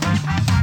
Thank you.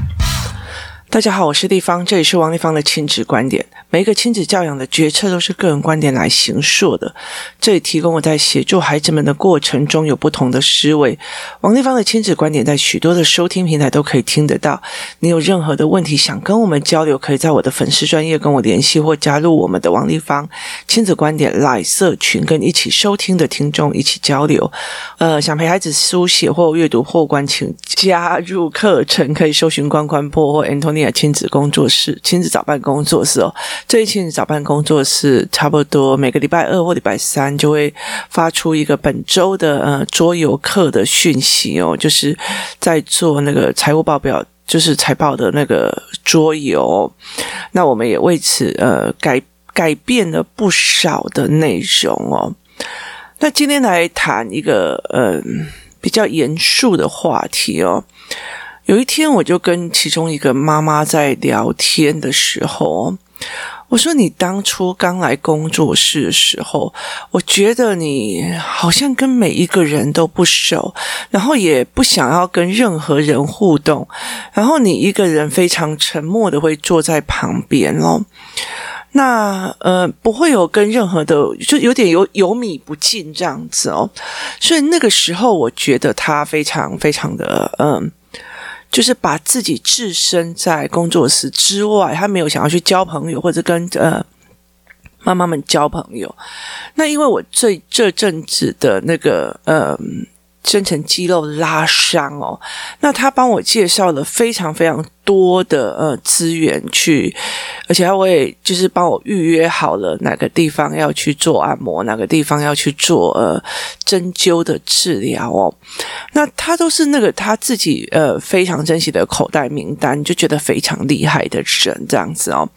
大家好，我是丽芳，这里是王丽芳的亲子观点。每一个亲子教养的决策都是个人观点来形塑的。这里提供我在协助孩子们的过程中有不同的思维。王丽芳的亲子观点在许多的收听平台都可以听得到。你有任何的问题想跟我们交流，可以在我的粉丝专业跟我联系，或加入我们的王丽芳亲子观点来社群，跟一起收听的听众一起交流。呃，想陪孩子书写或阅读或关，请加入课程，可以搜寻关关破或 Anton 亲子工作室、亲子早班工作室哦，这一亲子早班工作室差不多每个礼拜二或礼拜三就会发出一个本周的呃桌游课的讯息哦，就是在做那个财务报表，就是财报的那个桌游。那我们也为此呃改改变了不少的内容哦。那今天来谈一个呃比较严肃的话题哦。有一天，我就跟其中一个妈妈在聊天的时候，我说：“你当初刚来工作室的时候，我觉得你好像跟每一个人都不熟，然后也不想要跟任何人互动，然后你一个人非常沉默的会坐在旁边哦。那呃，不会有跟任何的，就有点有有米不进这样子哦。所以那个时候，我觉得他非常非常的嗯。”就是把自己置身在工作室之外，他没有想要去交朋友或者跟呃妈妈们交朋友。那因为我这这阵子的那个呃。深层肌肉拉伤哦，那他帮我介绍了非常非常多的呃资源去，而且他会就是帮我预约好了哪个地方要去做按摩，哪个地方要去做呃针灸的治疗哦。那他都是那个他自己呃非常珍惜的口袋名单，就觉得非常厉害的人这样子哦。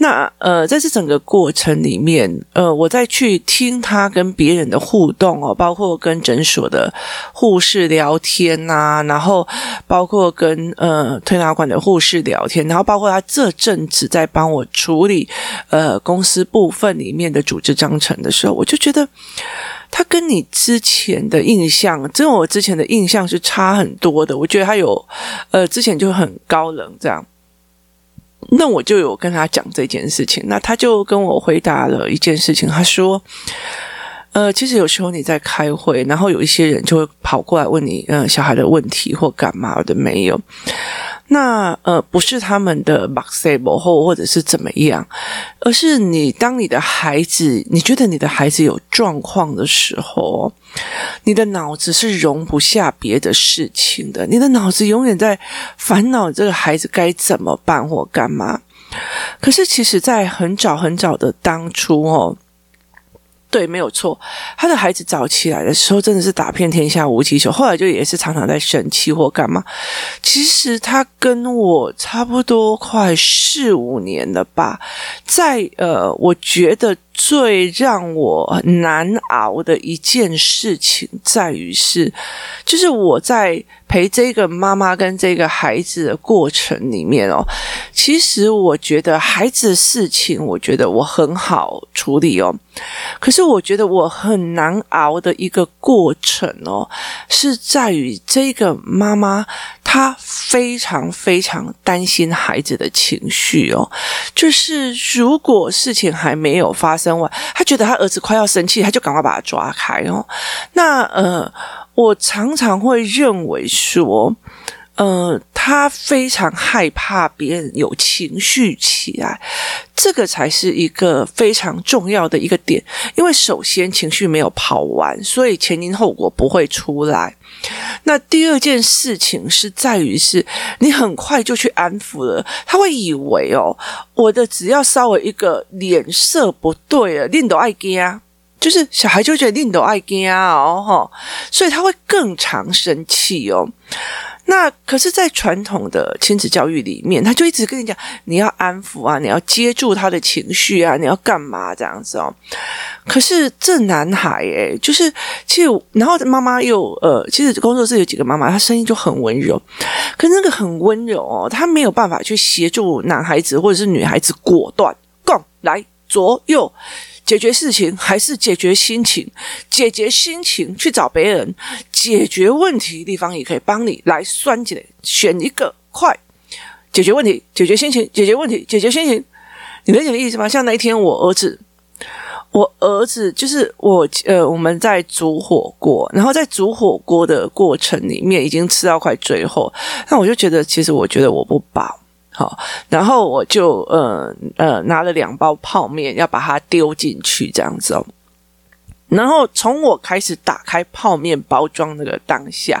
那呃，在这整个过程里面，呃，我再去听他跟别人的互动哦，包括跟诊所的护士聊天呐、啊，然后包括跟呃推拿馆的护士聊天，然后包括他这阵子在帮我处理呃公司部分里面的组织章程的时候，我就觉得他跟你之前的印象，跟我之前的印象是差很多的。我觉得他有呃之前就很高冷这样。那我就有跟他讲这件事情，那他就跟我回答了一件事情，他说：“呃，其实有时候你在开会，然后有一些人就会跑过来问你，呃，小孩的问题或干嘛的没有。”那呃，不是他们的 boxable 或或者是怎么样，而是你当你的孩子，你觉得你的孩子有状况的时候，你的脑子是容不下别的事情的，你的脑子永远在烦恼这个孩子该怎么办或干嘛。可是其实，在很早很早的当初哦。对，没有错。他的孩子早起来的时候，真的是打遍天下无敌手。后来就也是常常在生气或干嘛。其实他跟我差不多快四五年了吧。在呃，我觉得最让我难熬的一件事情，在于是，就是我在。陪这个妈妈跟这个孩子的过程里面哦，其实我觉得孩子的事情，我觉得我很好处理哦。可是我觉得我很难熬的一个过程哦，是在于这个妈妈他非常非常担心孩子的情绪哦。就是如果事情还没有发生完，他觉得他儿子快要生气，他就赶快把他抓开哦。那呃。我常常会认为说，呃，他非常害怕别人有情绪起来，这个才是一个非常重要的一个点。因为首先情绪没有跑完，所以前因后果不会出来。那第二件事情是在于是，你很快就去安抚了，他会以为哦，我的只要稍微一个脸色不对了，令都爱惊。就是小孩就觉得令都爱惊哦，所以他会更常生气哦。那可是，在传统的亲子教育里面，他就一直跟你讲，你要安抚啊，你要接住他的情绪啊，你要干嘛这样子哦。可是这男孩诶，就是其实，然后妈妈又呃，其实工作室有几个妈妈，她声音就很温柔，可是那个很温柔哦，她没有办法去协助男孩子或者是女孩子果断，共来左右。解决事情还是解决心情？解决心情去找别人，解决问题地方也可以帮你来算计，选一个快解决问题，解决心情，解决问题，解决心情。你理解意思吗？像那一天我儿子。我儿子就是我，呃，我们在煮火锅，然后在煮火锅的过程里面，已经吃到快最后，那我就觉得，其实我觉得我不饱，好，然后我就呃呃拿了两包泡面，要把它丢进去，这样子哦。然后从我开始打开泡面包装那个当下，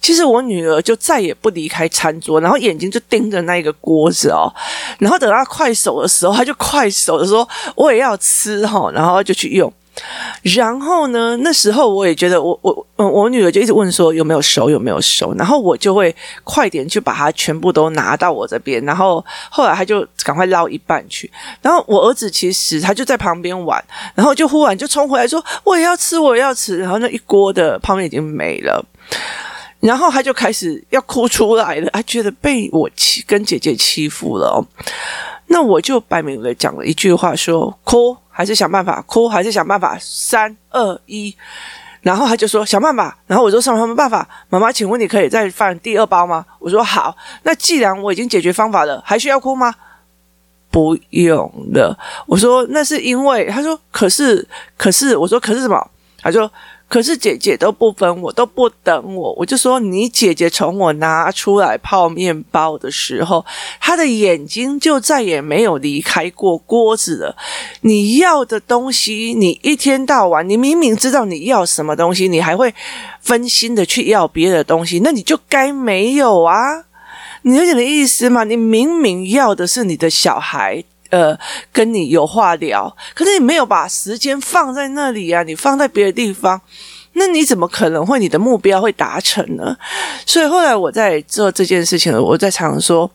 其实我女儿就再也不离开餐桌，然后眼睛就盯着那一个锅子哦。然后等她快手的时候，她就快手的说：“我也要吃哈。”然后就去用。然后呢，那时候我也觉得我我嗯，我女儿就一直问说有没有熟，有没有熟，然后我就会快点去把它全部都拿到我这边，然后后来他就赶快捞一半去，然后我儿子其实他就在旁边玩，然后就忽然就冲回来说我也要吃，我要吃，然后那一锅的泡面已经没了，然后他就开始要哭出来了，他觉得被我欺跟姐姐欺负了哦，那我就摆明了讲了一句话说哭。还是想办法哭，还是想办法。三二一，然后他就说想办法。然后我说什么什么办法？妈妈，请问你可以再放第二包吗？我说好。那既然我已经解决方法了，还需要哭吗？不用了。我说那是因为他说可是可是我说可是什么？他说。可是姐姐都不分我，都不等我，我就说你姐姐从我拿出来泡面包的时候，她的眼睛就再也没有离开过锅子了。你要的东西，你一天到晚，你明明知道你要什么东西，你还会分心的去要别的东西，那你就该没有啊！你有点的意思吗？你明明要的是你的小孩。呃，跟你有话聊，可是你没有把时间放在那里啊，你放在别的地方，那你怎么可能会你的目标会达成呢？所以后来我在做这件事情，我在常常说。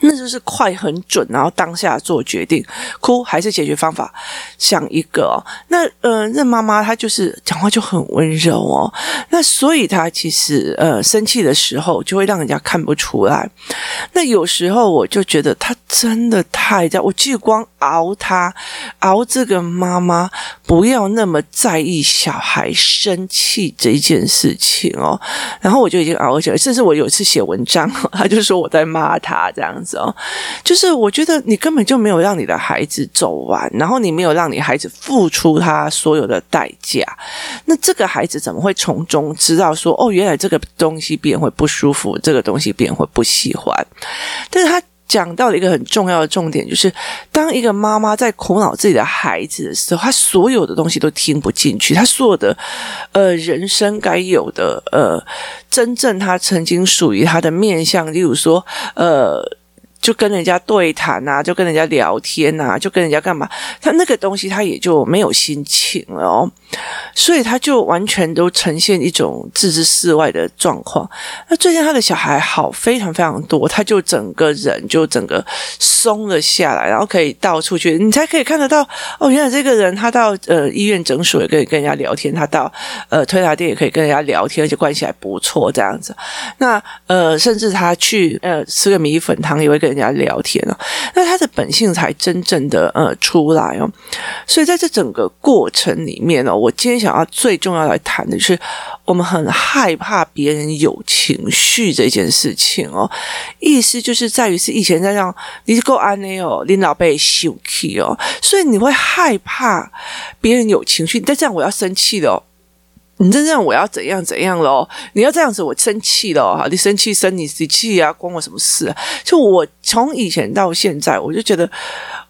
那就是快很准，然后当下做决定，哭还是解决方法，想一个哦。那呃，那妈妈她就是讲话就很温柔哦。那所以她其实呃生气的时候就会让人家看不出来。那有时候我就觉得她真的太在，我就光熬他，熬这个妈妈不要那么在意小孩生气这一件事情哦。然后我就已经熬起来，甚至我有一次写文章，他就说我在骂他这样子。哦，就是我觉得你根本就没有让你的孩子走完，然后你没有让你孩子付出他所有的代价，那这个孩子怎么会从中知道说，哦，原来这个东西别人会不舒服，这个东西别人会不喜欢？但是他讲到了一个很重要的重点，就是当一个妈妈在苦恼自己的孩子的时候，她所有的东西都听不进去，她所有的呃人生该有的呃真正她曾经属于她的面相，例如说呃。就跟人家对谈啊，就跟人家聊天啊，就跟人家干嘛？他那个东西他也就没有心情了哦，所以他就完全都呈现一种置之事外的状况。那最近他的小孩好非常非常多，他就整个人就整个松了下来，然后可以到处去，你才可以看得到哦。原来这个人他到呃医院诊所也可以跟人家聊天，他到呃推拿店也可以跟人家聊天，而且关系还不错这样子。那呃，甚至他去呃吃个米粉汤也会跟人家聊天哦，那他的本性才真正的呃出来哦，所以在这整个过程里面哦，我今天想要最重要来谈的是，我们很害怕别人有情绪这件事情哦，意思就是在于是以前在让你够安内哦，领导被羞气哦，所以你会害怕别人有情绪，再这样我要生气了哦。你这样我要怎样怎样喽？你要这样子，我生气了哈！你生气生你气啊，关我什么事啊？就我从以前到现在，我就觉得，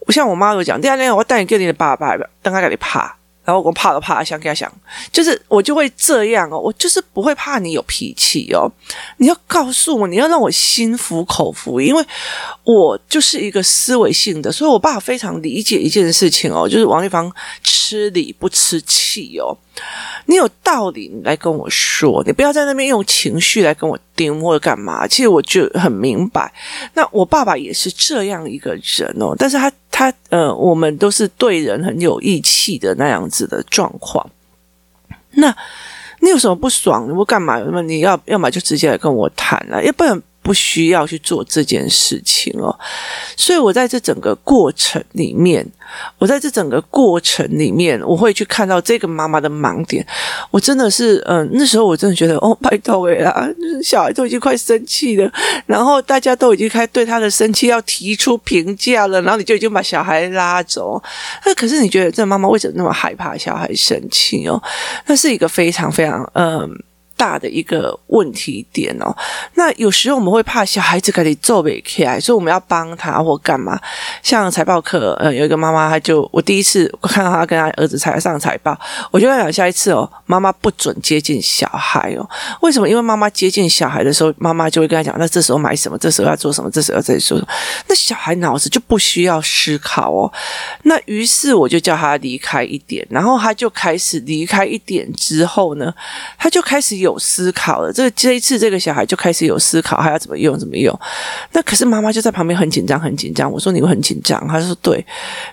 我像我妈有讲，第二天我带你跟你的爸爸，等他给你爬。然后我怕都怕，想给他想，就是我就会这样哦，我就是不会怕你有脾气哦。你要告诉我，你要让我心服口服，因为我就是一个思维性的，所以我爸非常理解一件事情哦，就是王立芳吃理不吃气哦。你有道理，你来跟我说，你不要在那边用情绪来跟我盯或者干嘛。其实我就很明白，那我爸爸也是这样一个人哦，但是他。他呃，我们都是对人很有义气的那样子的状况。那你有什么不爽？你不干嘛？那么你要要么就直接来跟我谈了，要不然不需要去做这件事情哦。所以我在这整个过程里面，我在这整个过程里面，我会去看到这个妈妈的盲点。我真的是，嗯、那时候我真的觉得，哦，拜托哎啦，小孩都已经快生气了，然后大家都已经开对他的生气要提出评价了，然后你就已经把小孩拉走。那可是你觉得这妈妈为什么那么害怕小孩生气哦？那是一个非常非常，嗯、大的一个问题点哦，那有时候我们会怕小孩子给你揍不起来，所以我们要帮他或干嘛？像财报课，呃，有一个妈妈，她就我第一次看到她跟她儿子才上财报，我就在想下一次哦，妈妈不准接近小孩哦。为什么？因为妈妈接近小孩的时候，妈妈就会跟他讲，那这时候买什么？这时候要做什么？这时候要再说什么？那小孩脑子就不需要思考哦。那于是我就叫他离开一点，然后他就开始离开一点之后呢，他就开始有。思考了，这这一次这个小孩就开始有思考，还要怎么用怎么用。那可是妈妈就在旁边很紧张，很紧张。我说你会很紧张，他说对。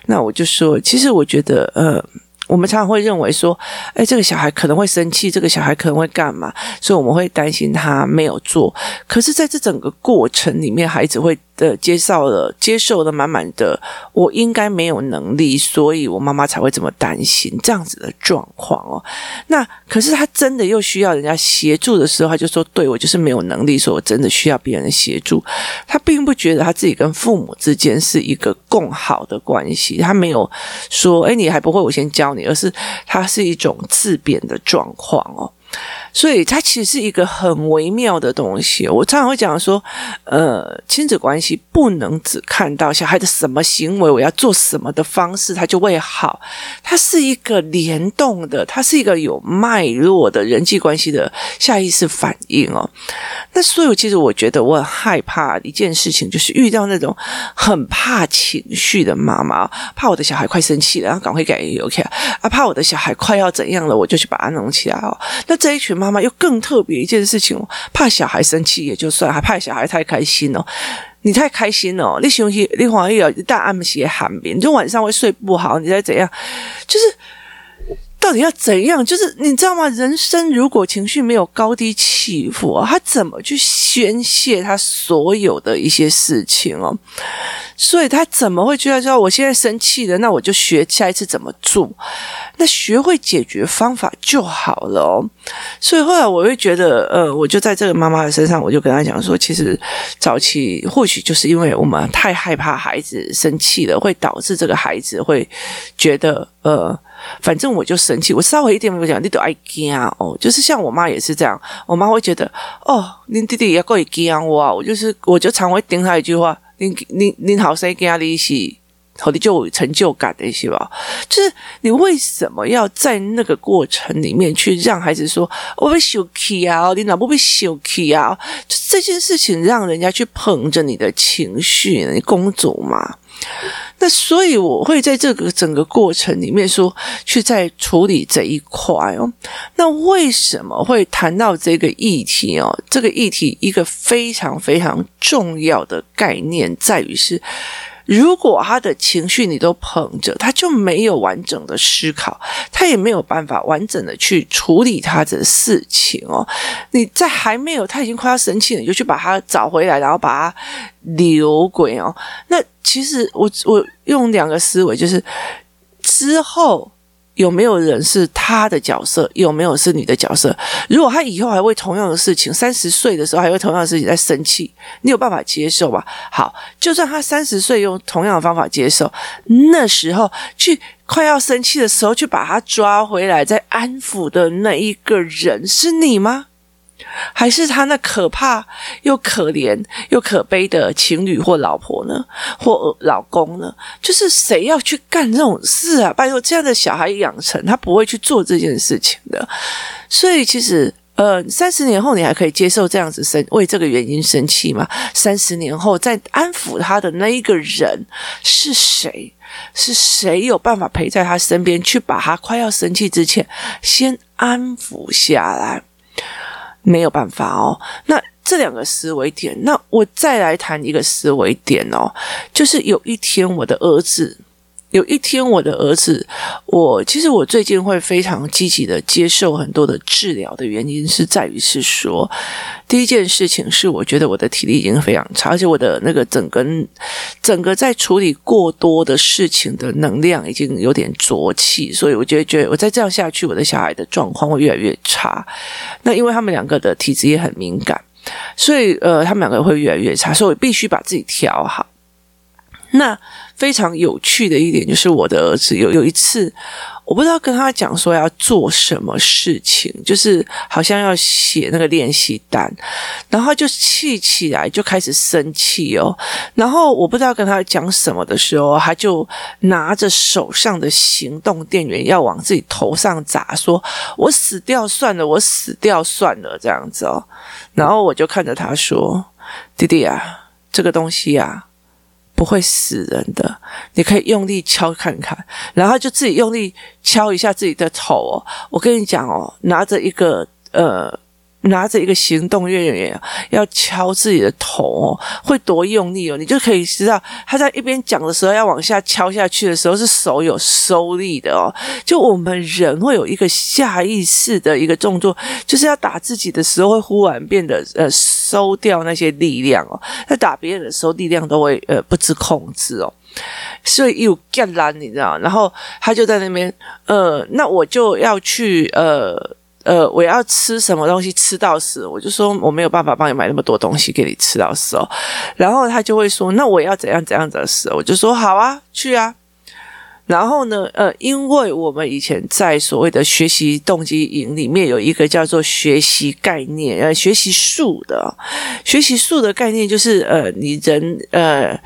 那我就说，其实我觉得，呃。我们常常会认为说，哎，这个小孩可能会生气，这个小孩可能会干嘛，所以我们会担心他没有做。可是，在这整个过程里面，孩子会的接受了，接受了满满的，我应该没有能力，所以我妈妈才会这么担心这样子的状况哦。那可是他真的又需要人家协助的时候，他就说：“对，我就是没有能力，所以我真的需要别人协助。”他并不觉得他自己跟父母之间是一个共好的关系，他没有说：“哎，你还不会，我先教你。”而是他是一种自贬的状况哦。所以它其实是一个很微妙的东西。我常常会讲说，呃，亲子关系不能只看到小孩的什么行为，我要做什么的方式，他就会好。它是一个联动的，它是一个有脉络的人际关系的下意识反应哦。那所以，其实我觉得我很害怕一件事情，就是遇到那种很怕情绪的妈妈，怕我的小孩快生气了，然后赶快给 OK 啊，怕我的小孩快要怎样了，我就去把它弄起来哦。那这一群妈妈又更特别一件事情哦，怕小孩生气也就算，还怕小孩太开心哦。你太开心哦，你休息，你反而有大暗些寒眠，你就晚上会睡不好，你再怎样，就是。到底要怎样？就是你知道吗？人生如果情绪没有高低起伏，他怎么去宣泄他所有的一些事情哦？所以他怎么会觉得说，我现在生气了，那我就学下一次怎么做？那学会解决方法就好了哦。所以后来我会觉得，呃，我就在这个妈妈的身上，我就跟他讲说，其实早期或许就是因为我们太害怕孩子生气了，会导致这个孩子会觉得，呃。反正我就生气，我稍微一点没有讲，你都爱惊哦。就是像我妈也是这样，我妈会觉得哦，您弟弟也够惊我。我就是，我就常会顶他一句话：您您您好生惊你是，好的就有成就感的是吧？就是你为什么要在那个过程里面去让孩子说我被生气啊？你哪不被生气啊？就这件事情让人家去捧着你的情绪，你公主嘛。那所以我会在这个整个过程里面说，去在处理这一块哦。那为什么会谈到这个议题哦？这个议题一个非常非常重要的概念在于是。如果他的情绪你都捧着，他就没有完整的思考，他也没有办法完整的去处理他的事情哦。你在还没有他已经快要生气了，你就去把他找回来，然后把他留鬼哦。那其实我我用两个思维，就是之后。有没有人是他的角色？有没有是你的角色？如果他以后还会同样的事情，三十岁的时候还会同样的事情在生气，你有办法接受吧？好，就算他三十岁用同样的方法接受，那时候去快要生气的时候去把他抓回来再安抚的那一个人是你吗？还是他那可怕又可怜又可悲的情侣或老婆呢？或老公呢？就是谁要去干这种事啊？拜托，这样的小孩养成，他不会去做这件事情的。所以，其实，呃，三十年后你还可以接受这样子生为这个原因生气吗？三十年后再安抚他的那一个人是谁？是谁有办法陪在他身边，去把他快要生气之前先安抚下来？没有办法哦，那这两个思维点，那我再来谈一个思维点哦，就是有一天我的儿子有一天，我的儿子，我其实我最近会非常积极的接受很多的治疗的原因是在于是说，第一件事情是我觉得我的体力已经非常差，而且我的那个整个整个在处理过多的事情的能量已经有点浊气，所以我觉得觉得我再这样下去，我的小孩的状况会越来越差。那因为他们两个的体质也很敏感，所以呃，他们两个会越来越差，所以我必须把自己调好。那非常有趣的一点就是，我的儿子有有一次，我不知道跟他讲说要做什么事情，就是好像要写那个练习单，然后就气起来，就开始生气哦。然后我不知道跟他讲什么的时候，他就拿着手上的行动电源要往自己头上砸，说我死掉算了，我死掉算了这样子哦。然后我就看着他说：“弟弟啊，这个东西啊。”不会死人的，你可以用力敲看看，然后就自己用力敲一下自己的头哦。我跟你讲哦，拿着一个呃。拿着一个行动电源要敲自己的头哦，会多用力哦！你就可以知道他在一边讲的时候要往下敲下去的时候是手有收力的哦。就我们人会有一个下意识的一个动作，就是要打自己的时候会忽然变得呃收掉那些力量哦。在打别人的时候力量都会呃不知控制哦，所以又干烂你知道？然后他就在那边呃，那我就要去呃。呃，我要吃什么东西吃到死，我就说我没有办法帮你买那么多东西给你吃到死哦。然后他就会说，那我要怎样怎样的死，我就说好啊，去啊。然后呢，呃，因为我们以前在所谓的学习动机营里面有一个叫做学习概念，呃，学习术的，学习术的概念就是呃，你人呃。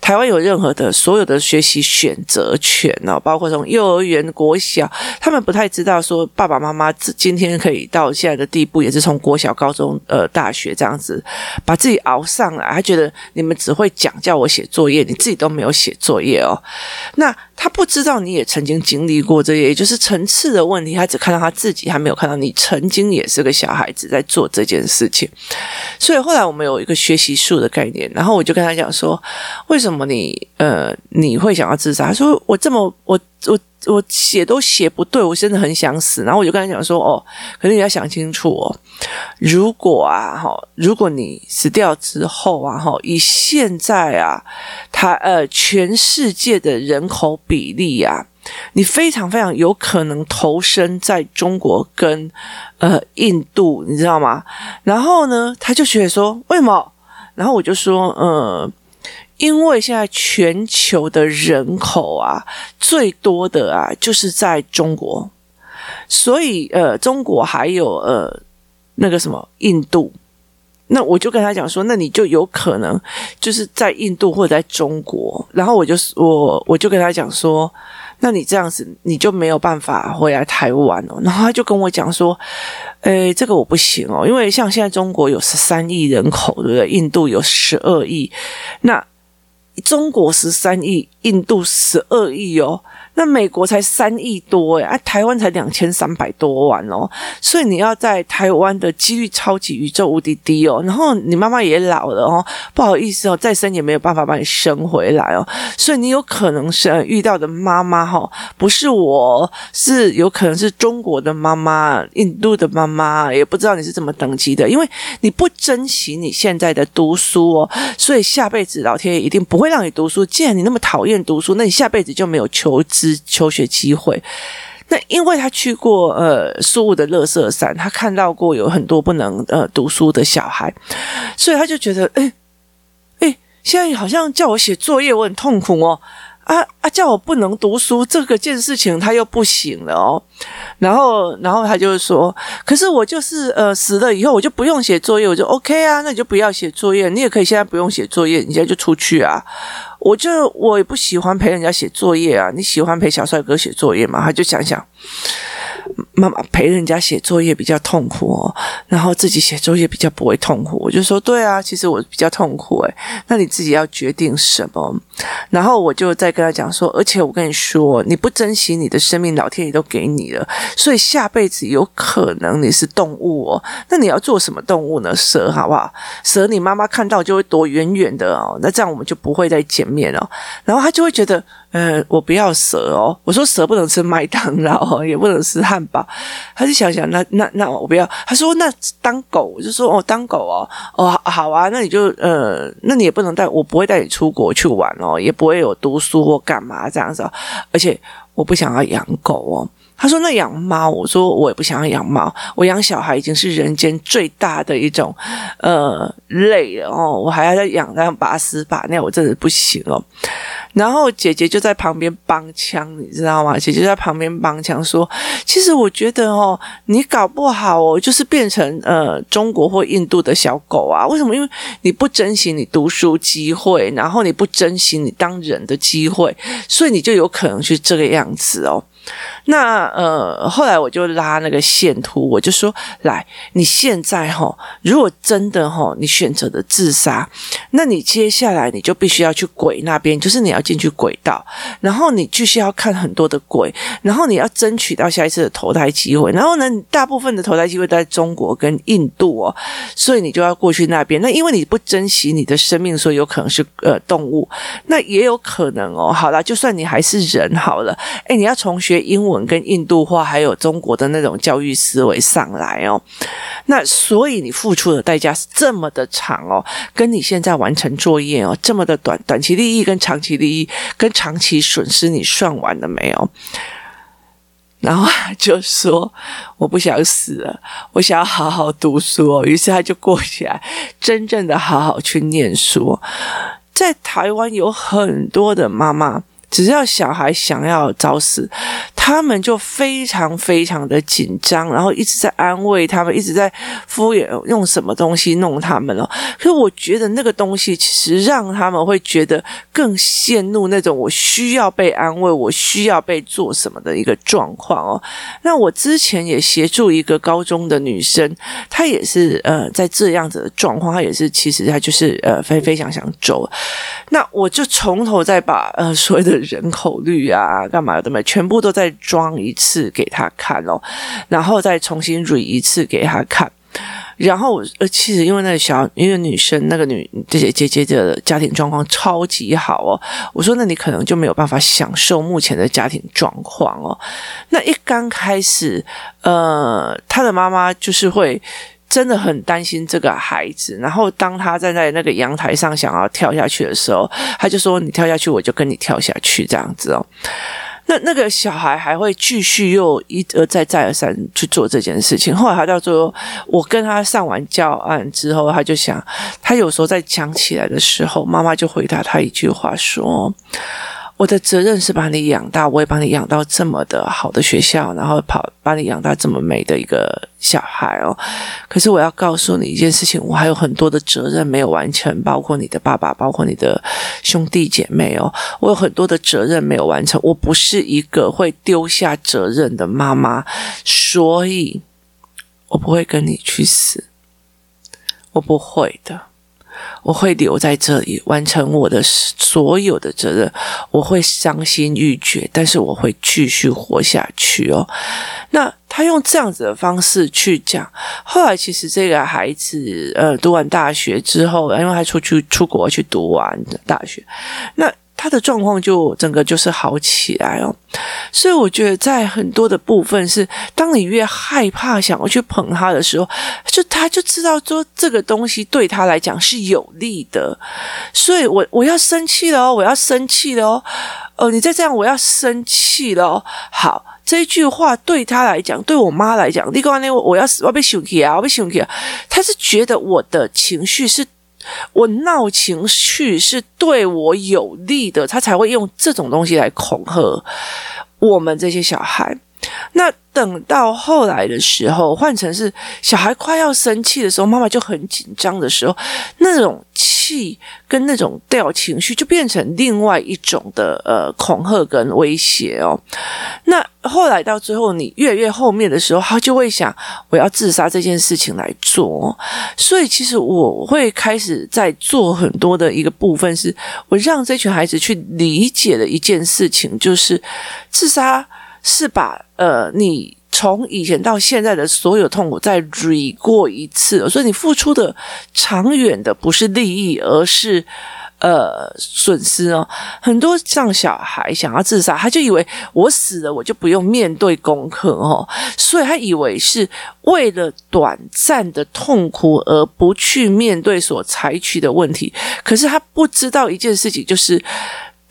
台湾有任何的所有的学习选择权哦，包括从幼儿园、国小，他们不太知道说爸爸妈妈今天可以到现在的地步，也是从国小、高中、呃大学这样子把自己熬上来。他觉得你们只会讲叫我写作业，你自己都没有写作业哦。那他不知道你也曾经经历过这些，也就是层次的问题。他只看到他自己，还没有看到你曾经也是个小孩子在做这件事情。所以后来我们有一个学习术的概念，然后我就跟他讲说，为什么？什么？你呃，你会想要自杀？他说我这么我我我写都写不对，我真的很想死。然后我就跟他讲说，哦，可是你要想清楚哦，如果啊，哈，如果你死掉之后啊，哈，以现在啊，他呃，全世界的人口比例啊，你非常非常有可能投身在中国跟呃印度，你知道吗？然后呢，他就觉得说，为什么？然后我就说，呃。因为现在全球的人口啊，最多的啊，就是在中国，所以呃，中国还有呃那个什么印度，那我就跟他讲说，那你就有可能就是在印度或者在中国，然后我就我我就跟他讲说，那你这样子你就没有办法回来台湾哦，然后他就跟我讲说，诶，这个我不行哦，因为像现在中国有十三亿人口，对不对？印度有十二亿，那。中国十三亿，印度十二亿哦。那美国才三亿多诶，啊，台湾才两千三百多万哦，所以你要在台湾的几率超级宇宙无敌低哦。然后你妈妈也老了哦，不好意思哦，再生也没有办法把你生回来哦。所以你有可能是遇到的妈妈哈，不是我，是有可能是中国的妈妈、印度的妈妈，也不知道你是怎么等级的，因为你不珍惜你现在的读书哦，所以下辈子老天爷一定不会让你读书。既然你那么讨厌读书，那你下辈子就没有求是。求学机会，那因为他去过呃苏武的乐色山，他看到过有很多不能呃读书的小孩，所以他就觉得，哎哎，现在好像叫我写作业，我很痛苦哦。啊啊！叫我不能读书，这个件事情他又不行了哦。然后，然后他就说：“可是我就是呃死了以后，我就不用写作业，我就 OK 啊。那你就不要写作业，你也可以现在不用写作业，你现在就出去啊。我就我也不喜欢陪人家写作业啊。你喜欢陪小帅哥写作业吗？他就想想。”妈妈陪人家写作业比较痛苦哦，然后自己写作业比较不会痛苦。我就说对啊，其实我比较痛苦诶。那你自己要决定什么？然后我就再跟他讲说，而且我跟你说，你不珍惜你的生命，老天爷都给你了，所以下辈子有可能你是动物哦。那你要做什么动物呢？蛇好不好？蛇你妈妈看到就会躲远远的哦。那这样我们就不会再见面了。然后他就会觉得。嗯，我不要蛇哦。我说蛇不能吃麦当劳，也不能吃汉堡。他就想想，那那那我不要。他说那当狗，我就说哦，当狗哦，哦好啊，那你就呃，那你也不能带，我不会带你出国去玩哦，也不会有读书或干嘛这样子哦。而且我不想要养狗哦。他说：“那养猫，我说我也不想要养猫。我养小孩已经是人间最大的一种呃累了哦，我还要再养那样把屎把尿，我真的不行哦。”然后姐姐就在旁边帮腔，你知道吗？姐姐在旁边帮腔说：“其实我觉得哦，你搞不好哦，就是变成呃中国或印度的小狗啊？为什么？因为你不珍惜你读书机会，然后你不珍惜你当人的机会，所以你就有可能是这个样子哦。”那呃，后来我就拉那个线图，我就说：来，你现在哈，如果真的哈，你选择的自杀，那你接下来你就必须要去鬼那边，就是你要进去轨道，然后你继续要看很多的鬼，然后你要争取到下一次的投胎机会，然后呢，大部分的投胎机会在中国跟印度哦，所以你就要过去那边。那因为你不珍惜你的生命，所以有可能是呃动物，那也有可能哦。好了，就算你还是人好了，诶，你要重学英文。跟印度话还有中国的那种教育思维上来哦，那所以你付出的代价是这么的长哦，跟你现在完成作业哦这么的短，短期利益跟长期利益跟长期损失你算完了没有？然后就说我不想死了，我想要好好读书哦，于是他就过起来，真正的好好去念书。在台湾有很多的妈妈。只要小孩想要找死，他们就非常非常的紧张，然后一直在安慰他们，一直在敷衍，用什么东西弄他们了。可是我觉得那个东西其实让他们会觉得更陷入那种我需要被安慰，我需要被做什么的一个状况哦。那我之前也协助一个高中的女生，她也是呃在这样子的状况，她也是其实她就是呃非非常想走。那我就从头再把呃所谓的。人口率啊，干嘛的嘛，全部都在装一次给他看哦，然后再重新 re 一次给他看，然后呃，其实因为那个小，因为女生那个女这些姐姐的家庭状况超级好哦，我说那你可能就没有办法享受目前的家庭状况哦。那一刚开始，呃，他的妈妈就是会。真的很担心这个孩子，然后当她站在那个阳台上想要跳下去的时候，他就说：“你跳下去，我就跟你跳下去。”这样子哦。那那个小孩还会继续又一而再再而三去做这件事情。后来他到最后，我跟他上完教案之后，他就想，他有时候在讲起来的时候，妈妈就回答他一句话说。我的责任是把你养大，我也把你养到这么的好的学校，然后跑把你养大这么美的一个小孩哦。可是我要告诉你一件事情，我还有很多的责任没有完成，包括你的爸爸，包括你的兄弟姐妹哦。我有很多的责任没有完成，我不是一个会丢下责任的妈妈，所以我不会跟你去死，我不会的。我会留在这里完成我的所有的责任，我会伤心欲绝，但是我会继续活下去哦。那他用这样子的方式去讲，后来其实这个孩子呃读完大学之后，因为他出去出国去读完大学，那。他的状况就整个就是好起来哦，所以我觉得在很多的部分是，当你越害怕想要去捧他的时候，就他就知道说这个东西对他来讲是有利的，所以我我要生气了哦，我要生气了哦，哦，你再这样我要生气了哦。好，这句话对他来讲，对我妈来讲，你讲呢，我要我要被生气啊，我被生气，他是觉得我的情绪是。我闹情绪是对我有利的，他才会用这种东西来恐吓我们这些小孩。那等到后来的时候，换成是小孩快要生气的时候，妈妈就很紧张的时候，那种气跟那种掉情绪就变成另外一种的呃恐吓跟威胁哦。那后来到最后，你越来越后面的时候，他就会想我要自杀这件事情来做。所以其实我会开始在做很多的一个部分，是我让这群孩子去理解的一件事情，就是自杀。是把呃，你从以前到现在的所有痛苦再 re 过一次，所以你付出的长远的不是利益，而是呃损失哦。很多像小孩想要自杀，他就以为我死了我就不用面对功课哦，所以他以为是为了短暂的痛苦而不去面对所采取的问题。可是他不知道一件事情，就是。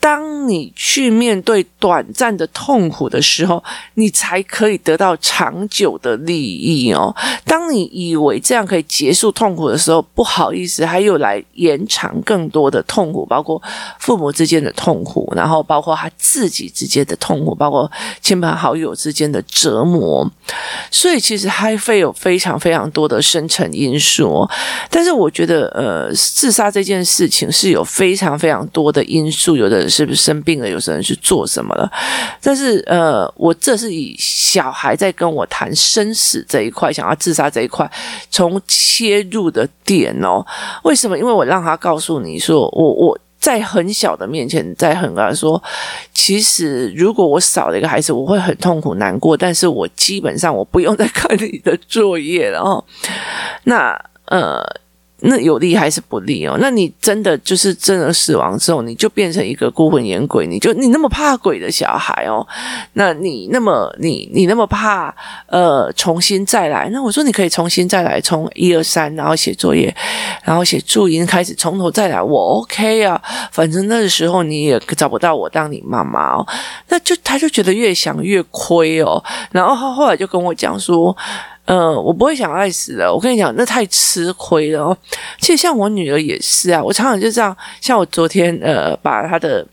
当你去面对短暂的痛苦的时候，你才可以得到长久的利益哦。当你以为这样可以结束痛苦的时候，不好意思，还有来延长更多的痛苦，包括父母之间的痛苦，然后包括他自己之间的痛苦，包括亲朋好友之间的折磨。所以，其实还会有非常非常多的深层因素哦。但是，我觉得，呃，自杀这件事情是有非常非常多的因素，有的。是不是生病了？有些人去做什么了？但是，呃，我这是以小孩在跟我谈生死这一块，想要自杀这一块，从切入的点哦。为什么？因为我让他告诉你说，我我在很小的面前，在很啊说，其实如果我少了一个孩子，我会很痛苦难过，但是我基本上我不用再看你的作业了哦。那呃。那有利还是不利哦？那你真的就是真的死亡之后，你就变成一个孤魂野鬼，你就你那么怕鬼的小孩哦？那你那么你你那么怕呃重新再来？那我说你可以重新再来，从一二三，然后写作业，然后写注音，开始从头再来，我 OK 啊？反正那个时候你也找不到我当你妈妈哦，那就他就觉得越想越亏哦，然后他后来就跟我讲说。呃，我不会想爱死的。我跟你讲，那太吃亏了哦。其实像我女儿也是啊，我常常就这样。像我昨天呃，把她的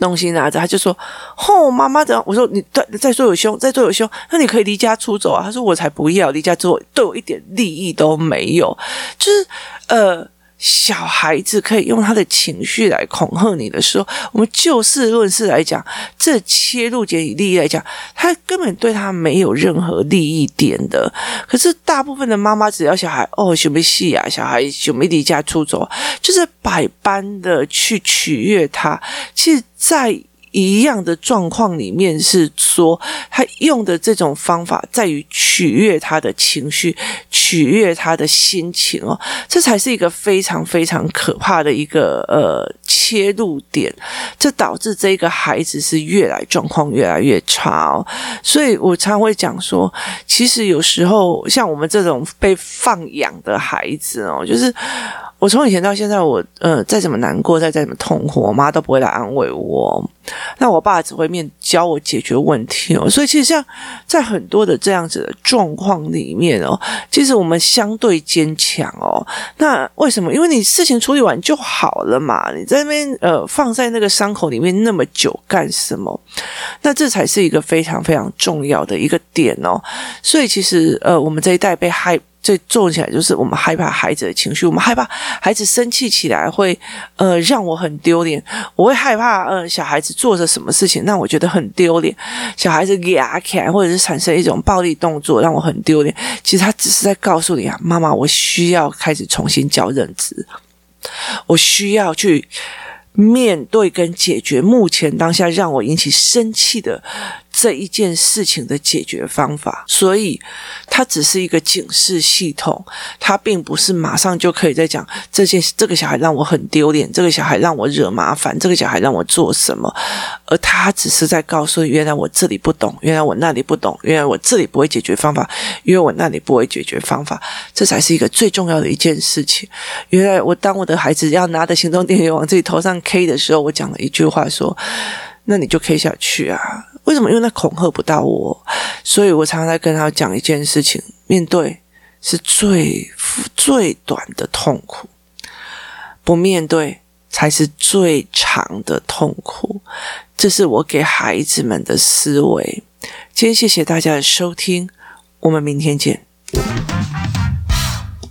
东西拿着，她就说：“吼、哦，妈妈的。”我说：“你再再说有胸，再做有胸，那你可以离家出走啊。”她说：“我才不要离家出走，对我一点利益都没有。”就是呃。小孩子可以用他的情绪来恐吓你的时候，我们就事论事来讲，这切入点以利益来讲，他根本对他没有任何利益点的。可是大部分的妈妈只要小孩哦，什么戏啊，小孩就没离家出走，就是百般的去取悦他。其实，在一样的状况里面是说，他用的这种方法在于取悦他的情绪，取悦他的心情哦，这才是一个非常非常可怕的一个呃切入点，这导致这个孩子是越来状况越来越差哦。所以我常会讲说，其实有时候像我们这种被放养的孩子哦，就是。我从以前到现在，我呃再怎么难过，再再怎么痛苦，我妈都不会来安慰我。那我爸只会面教我解决问题哦。所以其实像在很多的这样子的状况里面哦，其实我们相对坚强哦。那为什么？因为你事情处理完就好了嘛。你在那边呃放在那个伤口里面那么久干什么？那这才是一个非常非常重要的一个点哦。所以其实呃我们这一代被害。最重起来就是我们害怕孩子的情绪，我们害怕孩子生气起来会呃让我很丢脸，我会害怕呃小孩子做着什么事情让我觉得很丢脸，小孩子牙起来或者是产生一种暴力动作让我很丢脸。其实他只是在告诉你啊，妈妈，我需要开始重新教认知，我需要去面对跟解决目前当下让我引起生气的。这一件事情的解决方法，所以它只是一个警示系统，它并不是马上就可以再讲这件这个小孩让我很丢脸，这个小孩让我惹麻烦，这个小孩让我做什么，而他只是在告诉，原来我这里不懂，原来我那里不懂，原来我这里不会解决方法，因为我那里不会解决方法，这才是一个最重要的一件事情。原来我当我的孩子要拿着行动电源往自己头上 K 的时候，我讲了一句话说：“那你就 K 下去啊。”为什么？因为他恐吓不到我，所以我常常在跟他讲一件事情：面对是最最短的痛苦，不面对才是最长的痛苦。这是我给孩子们的思维。今天谢谢大家的收听，我们明天见。